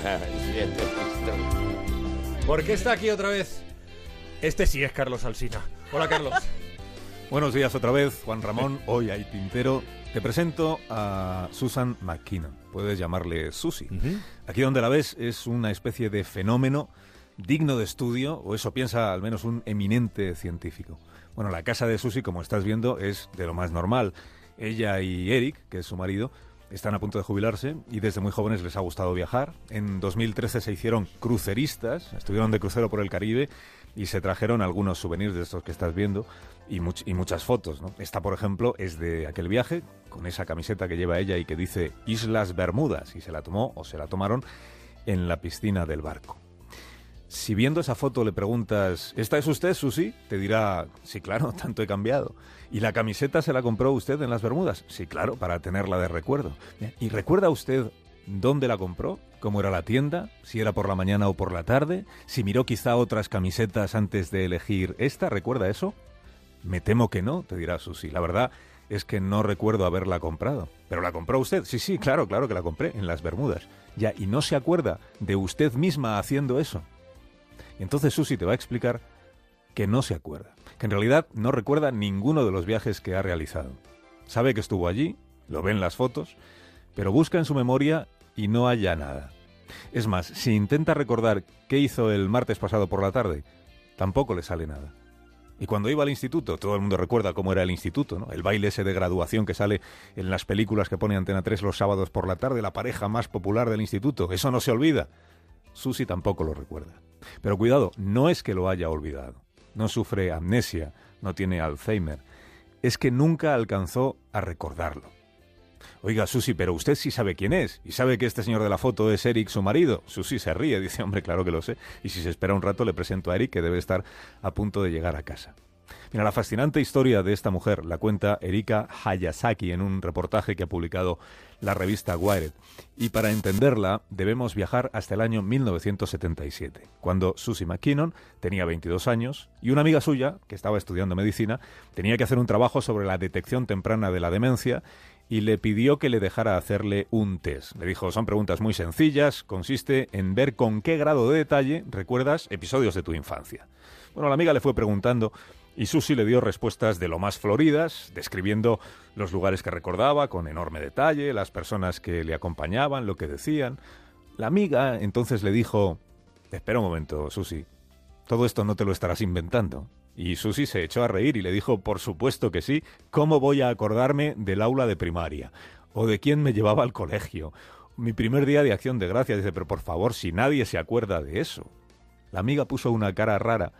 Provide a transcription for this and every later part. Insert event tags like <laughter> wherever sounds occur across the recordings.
<laughs> ¿Por qué está aquí otra vez? Este sí es Carlos Alsina. Hola, Carlos. <laughs> Buenos días otra vez, Juan Ramón. Hoy hay Tintero. Te presento a Susan McKinnon. Puedes llamarle Susie. Aquí donde la ves es una especie de fenómeno digno de estudio, o eso piensa al menos un eminente científico. Bueno, la casa de Susie, como estás viendo, es de lo más normal. Ella y Eric, que es su marido, están a punto de jubilarse y desde muy jóvenes les ha gustado viajar. En 2013 se hicieron cruceristas, estuvieron de crucero por el Caribe y se trajeron algunos souvenirs de estos que estás viendo y, muchas fotos. Esta, por ejemplo, es de aquel viaje con esa camiseta que lleva ella y que dice Islas Bermudas y se la tomó o se la tomaron en la piscina del barco. Si viendo esa foto le preguntas, ¿esta es usted, Susi? Te dirá, sí, claro, <laughs> tanto he cambiado. ¿Y la camiseta se la compró usted en las Bermudas? Sí, claro, para tenerla de recuerdo. ¿Y recuerda usted dónde la compró? ¿Cómo era la tienda? ¿Si era por la mañana o por la tarde? ¿Si miró quizá otras camisetas antes de elegir esta? ¿Recuerda eso? Me temo que no, te dirá Susi. La verdad es que no recuerdo haberla comprado. ¿Pero la compró usted? Sí, sí, claro, claro que la compré, en las Bermudas. Ya, ¿y no se acuerda de usted misma haciendo eso? Entonces Susi te va a explicar que no se acuerda, que en realidad no recuerda ninguno de los viajes que ha realizado. Sabe que estuvo allí, lo ve en las fotos, pero busca en su memoria y no halla nada. Es más, si intenta recordar qué hizo el martes pasado por la tarde, tampoco le sale nada. Y cuando iba al instituto, todo el mundo recuerda cómo era el instituto, ¿no? El baile ese de graduación que sale en las películas que pone Antena 3 los sábados por la tarde, la pareja más popular del instituto. Eso no se olvida. Susi tampoco lo recuerda. Pero cuidado, no es que lo haya olvidado. No sufre amnesia, no tiene Alzheimer. Es que nunca alcanzó a recordarlo. Oiga, Susi, pero usted sí sabe quién es. Y sabe que este señor de la foto es Eric, su marido. Susi se ríe, dice, hombre, claro que lo sé. Y si se espera un rato, le presento a Eric, que debe estar a punto de llegar a casa. La fascinante historia de esta mujer la cuenta Erika Hayasaki en un reportaje que ha publicado la revista Wired. Y para entenderla debemos viajar hasta el año 1977, cuando Susie McKinnon tenía 22 años y una amiga suya, que estaba estudiando medicina, tenía que hacer un trabajo sobre la detección temprana de la demencia y le pidió que le dejara hacerle un test. Le dijo, son preguntas muy sencillas, consiste en ver con qué grado de detalle recuerdas episodios de tu infancia. Bueno, la amiga le fue preguntando y Susi le dio respuestas de lo más floridas, describiendo los lugares que recordaba con enorme detalle, las personas que le acompañaban, lo que decían. La amiga entonces le dijo, espera un momento, Susi, todo esto no te lo estarás inventando. Y Susi se echó a reír y le dijo, por supuesto que sí, ¿cómo voy a acordarme del aula de primaria? ¿O de quién me llevaba al colegio? Mi primer día de acción de gracia, dice, pero por favor, si nadie se acuerda de eso. La amiga puso una cara rara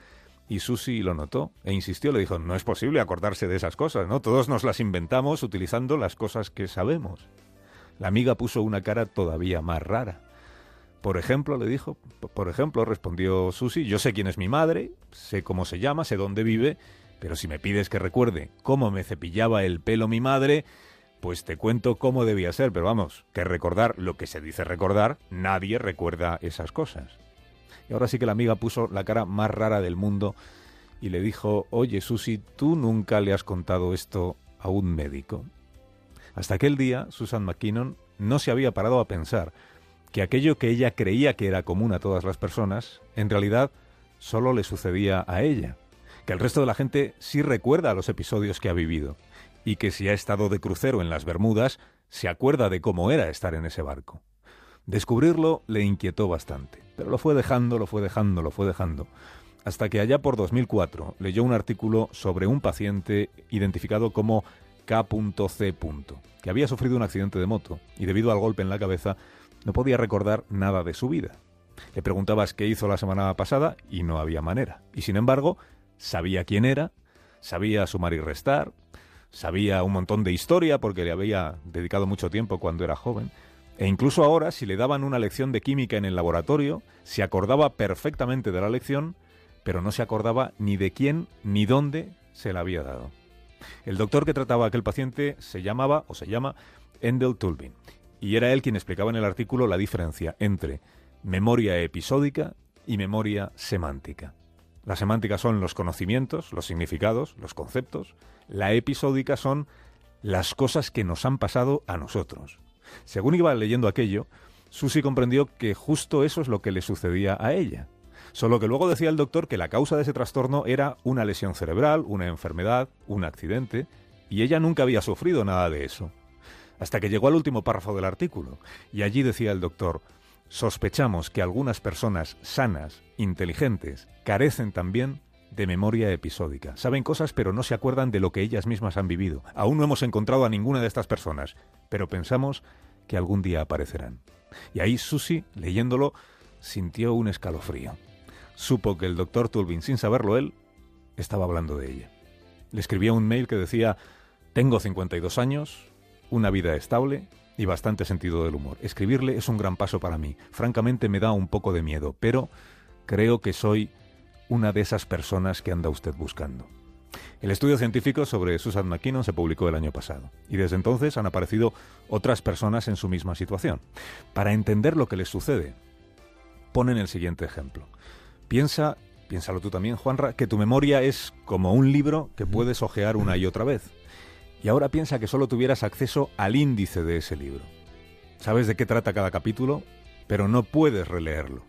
y Susi lo notó e insistió, le dijo, no es posible acordarse de esas cosas, ¿no? Todos nos las inventamos utilizando las cosas que sabemos. La amiga puso una cara todavía más rara. Por ejemplo, le dijo, por ejemplo, respondió Susi, yo sé quién es mi madre, sé cómo se llama, sé dónde vive, pero si me pides que recuerde cómo me cepillaba el pelo mi madre, pues te cuento cómo debía ser, pero vamos, que recordar lo que se dice recordar, nadie recuerda esas cosas. Y ahora sí que la amiga puso la cara más rara del mundo y le dijo, oye Susi, ¿tú nunca le has contado esto a un médico? Hasta aquel día, Susan McKinnon no se había parado a pensar que aquello que ella creía que era común a todas las personas, en realidad solo le sucedía a ella, que el resto de la gente sí recuerda los episodios que ha vivido, y que si ha estado de crucero en las Bermudas, se acuerda de cómo era estar en ese barco. Descubrirlo le inquietó bastante, pero lo fue dejando, lo fue dejando, lo fue dejando, hasta que allá por 2004 leyó un artículo sobre un paciente identificado como K.C. que había sufrido un accidente de moto y debido al golpe en la cabeza no podía recordar nada de su vida. Le preguntabas qué hizo la semana pasada y no había manera. Y sin embargo, sabía quién era, sabía sumar y restar, sabía un montón de historia porque le había dedicado mucho tiempo cuando era joven, e incluso ahora, si le daban una lección de química en el laboratorio, se acordaba perfectamente de la lección, pero no se acordaba ni de quién ni dónde se la había dado. El doctor que trataba a aquel paciente se llamaba o se llama Endel Tulbin, y era él quien explicaba en el artículo la diferencia entre memoria episódica y memoria semántica. La semántica son los conocimientos, los significados, los conceptos. La episódica son las cosas que nos han pasado a nosotros. Según iba leyendo aquello, Susi comprendió que justo eso es lo que le sucedía a ella. Solo que luego decía el doctor que la causa de ese trastorno era una lesión cerebral, una enfermedad, un accidente, y ella nunca había sufrido nada de eso. Hasta que llegó al último párrafo del artículo, y allí decía el doctor, sospechamos que algunas personas sanas, inteligentes, carecen también de memoria episódica. Saben cosas pero no se acuerdan de lo que ellas mismas han vivido. Aún no hemos encontrado a ninguna de estas personas, pero pensamos que algún día aparecerán. Y ahí Susie, leyéndolo, sintió un escalofrío. Supo que el doctor Tulvin, sin saberlo él, estaba hablando de ella. Le escribía un mail que decía, tengo 52 años, una vida estable y bastante sentido del humor. Escribirle es un gran paso para mí. Francamente me da un poco de miedo, pero creo que soy una de esas personas que anda usted buscando. El estudio científico sobre Susan McKinnon se publicó el año pasado y desde entonces han aparecido otras personas en su misma situación. Para entender lo que les sucede, ponen el siguiente ejemplo. Piensa, piénsalo tú también, Juanra, que tu memoria es como un libro que puedes hojear una y otra vez. Y ahora piensa que solo tuvieras acceso al índice de ese libro. Sabes de qué trata cada capítulo, pero no puedes releerlo.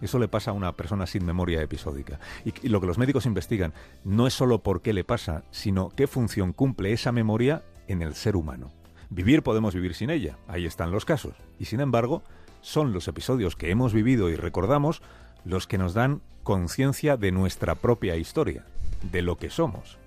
Eso le pasa a una persona sin memoria episódica. Y, lo que los médicos investigan no es solo por qué le pasa, sino qué función cumple esa memoria en el ser humano. Vivir podemos vivir sin ella, ahí están los casos. Y sin embargo, son los episodios que hemos vivido y recordamos los que nos dan conciencia de nuestra propia historia, de lo que somos.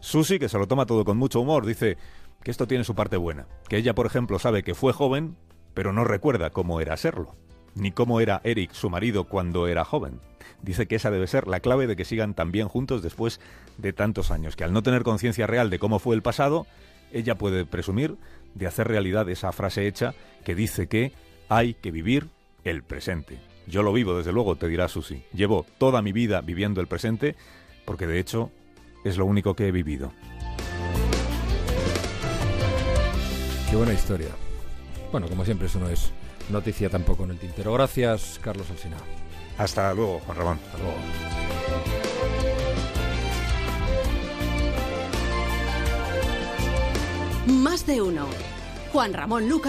Susi, que se lo toma todo con mucho humor, dice que esto tiene su parte buena, que ella, por ejemplo, sabe que fue joven, pero no recuerda cómo era serlo ni cómo era Eric, su marido, cuando era joven. Dice que esa debe ser la clave de que sigan tan bien juntos después de tantos años, que al no tener conciencia real de cómo fue el pasado, ella puede presumir de hacer realidad esa frase hecha que dice que hay que vivir el presente. Yo lo vivo, desde luego, te dirá Susi. Llevo toda mi vida viviendo el presente porque de hecho es lo único que he vivido. Qué buena historia. Bueno, como siempre, eso no es noticia tampoco en el tintero. Gracias, Carlos Alsina. Hasta luego, Juan Ramón. Hasta luego. Más de uno. Juan Ramón Lucas